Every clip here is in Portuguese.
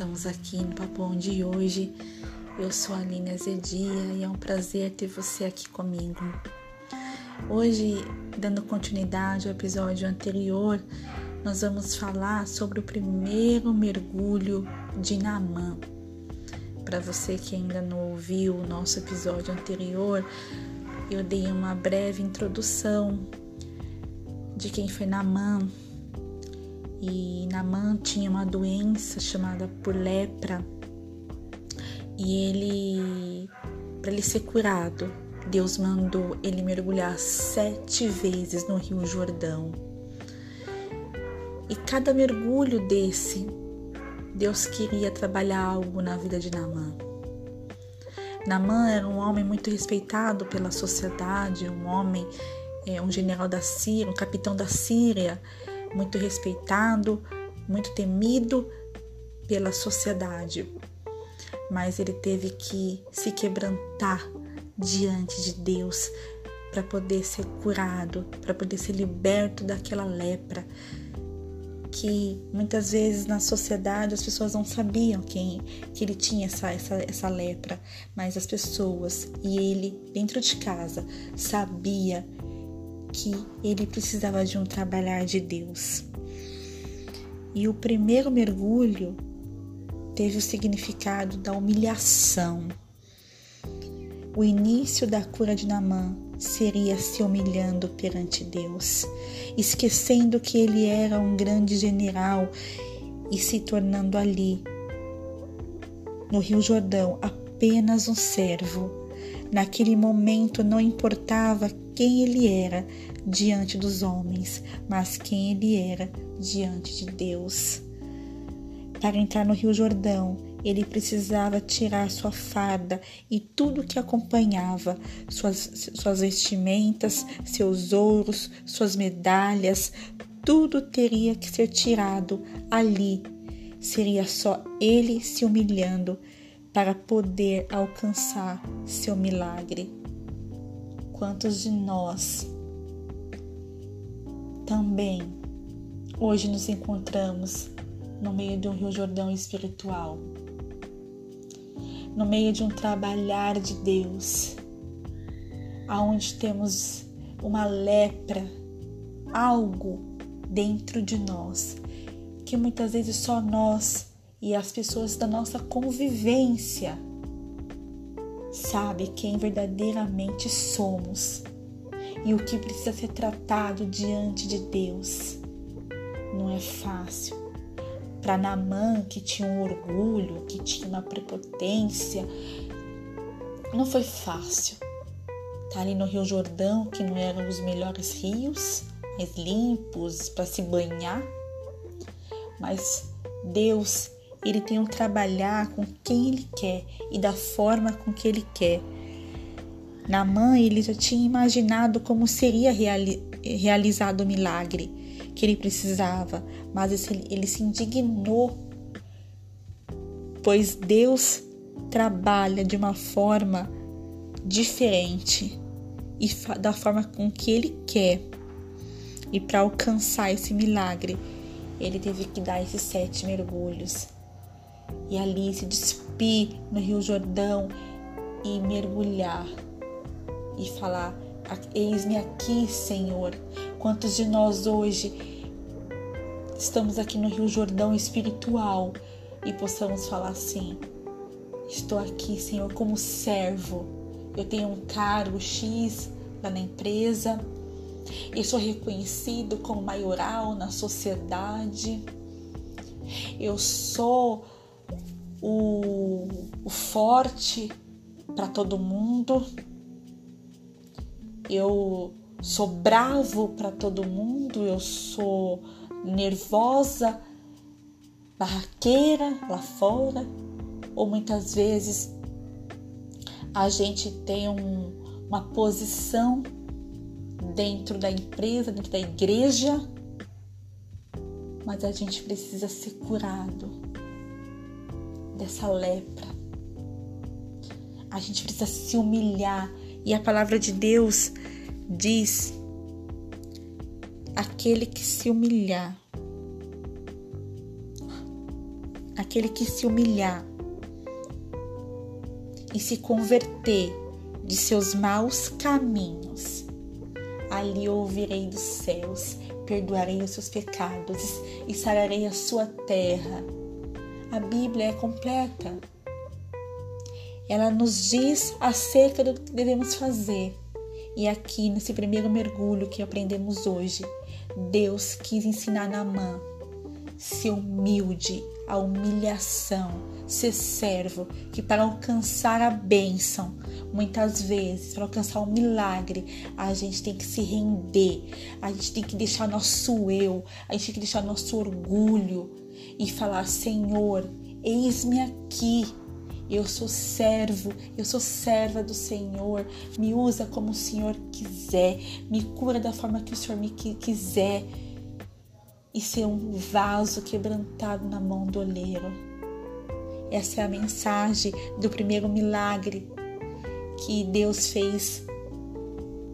estamos aqui no Papão de hoje. Eu sou a Aline Azedia e é um prazer ter você aqui comigo. Hoje, dando continuidade ao episódio anterior, nós vamos falar sobre o primeiro mergulho de Namã. Para você que ainda não ouviu o nosso episódio anterior, eu dei uma breve introdução de quem foi Namã, e Namã tinha uma doença chamada por lepra. E ele para ele ser curado Deus mandou ele mergulhar sete vezes no Rio Jordão. E cada mergulho desse Deus queria trabalhar algo na vida de Namã. Namã era um homem muito respeitado pela sociedade um homem é, um general da Síria um capitão da Síria muito respeitado, muito temido pela sociedade. Mas ele teve que se quebrantar diante de Deus para poder ser curado, para poder ser liberto daquela lepra que muitas vezes na sociedade as pessoas não sabiam quem que ele tinha essa, essa, essa lepra, mas as pessoas e ele dentro de casa sabia que ele precisava de um trabalhar de Deus. E o primeiro mergulho teve o significado da humilhação. O início da cura de Namã seria se humilhando perante Deus, esquecendo que ele era um grande general e se tornando ali, no Rio Jordão, apenas um servo Naquele momento não importava quem ele era diante dos homens, mas quem ele era diante de Deus. Para entrar no Rio Jordão, ele precisava tirar sua farda e tudo que acompanhava, suas, suas vestimentas, seus ouros, suas medalhas, tudo teria que ser tirado ali. Seria só ele se humilhando para poder alcançar seu milagre. Quantos de nós também hoje nos encontramos no meio de um Rio Jordão espiritual, no meio de um trabalhar de Deus, aonde temos uma lepra, algo dentro de nós que muitas vezes só nós e as pessoas da nossa convivência sabe quem verdadeiramente somos e o que precisa ser tratado diante de Deus. Não é fácil. Para Namã, que tinha um orgulho, que tinha uma prepotência, não foi fácil. Tá ali no Rio Jordão, que não eram os melhores rios, mais limpos para se banhar, mas Deus ele tem um trabalhar com quem ele quer e da forma com que ele quer. Na mãe, ele já tinha imaginado como seria reali realizado o milagre que ele precisava, mas ele se indignou, pois Deus trabalha de uma forma diferente e da forma com que ele quer. E para alcançar esse milagre, ele teve que dar esses sete mergulhos e ali se despir no Rio Jordão e mergulhar e falar: Eis-me aqui, Senhor. Quantos de nós hoje estamos aqui no Rio Jordão espiritual e possamos falar assim: Estou aqui, Senhor, como servo. Eu tenho um cargo X lá na empresa. Eu sou reconhecido como maioral na sociedade. Eu sou o, o forte para todo mundo. Eu sou bravo para todo mundo, eu sou nervosa, barraqueira lá fora, ou muitas vezes a gente tem um, uma posição dentro da empresa, dentro da igreja, mas a gente precisa ser curado dessa lepra. A gente precisa se humilhar e a palavra de Deus diz: aquele que se humilhar. aquele que se humilhar e se converter de seus maus caminhos, ali ouvirei dos céus, perdoarei os seus pecados e sararei a sua terra. A Bíblia é completa. Ela nos diz acerca do que devemos fazer. E aqui, nesse primeiro mergulho que aprendemos hoje, Deus quis ensinar Naamã ser humilde, a humilhação, ser servo, que para alcançar a bênção, muitas vezes, para alcançar o um milagre, a gente tem que se render, a gente tem que deixar nosso eu, a gente tem que deixar nosso orgulho e falar: Senhor, eis-me aqui. Eu sou servo, eu sou serva do Senhor. Me usa como o Senhor quiser, me cura da forma que o Senhor me quiser e ser um vaso quebrantado na mão do oleiro. Essa é a mensagem do primeiro milagre que Deus fez,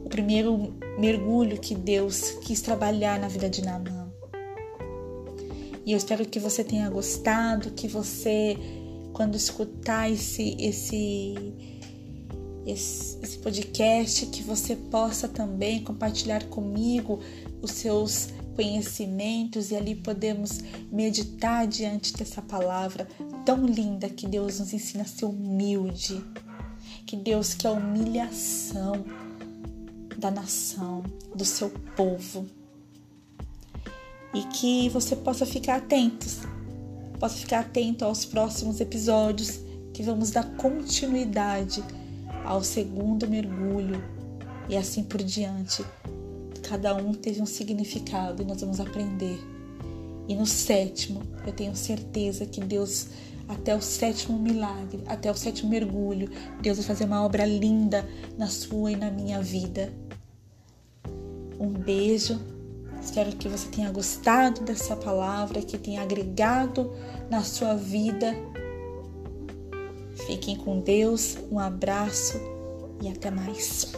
o primeiro mergulho que Deus quis trabalhar na vida de Naamã. E eu espero que você tenha gostado, que você, quando escutar esse, esse, esse, esse podcast, que você possa também compartilhar comigo os seus conhecimentos e ali podemos meditar diante dessa palavra tão linda que Deus nos ensina a ser humilde, que Deus quer a humilhação da nação, do seu povo. E que você possa ficar atentos, possa ficar atento aos próximos episódios que vamos dar continuidade ao segundo mergulho e assim por diante Cada um teve um significado e nós vamos aprender. E no sétimo, eu tenho certeza que Deus, até o sétimo milagre, até o sétimo mergulho, Deus vai fazer uma obra linda na sua e na minha vida. Um beijo. Espero que você tenha gostado dessa palavra, que tenha agregado na sua vida. Fiquem com Deus, um abraço e até mais.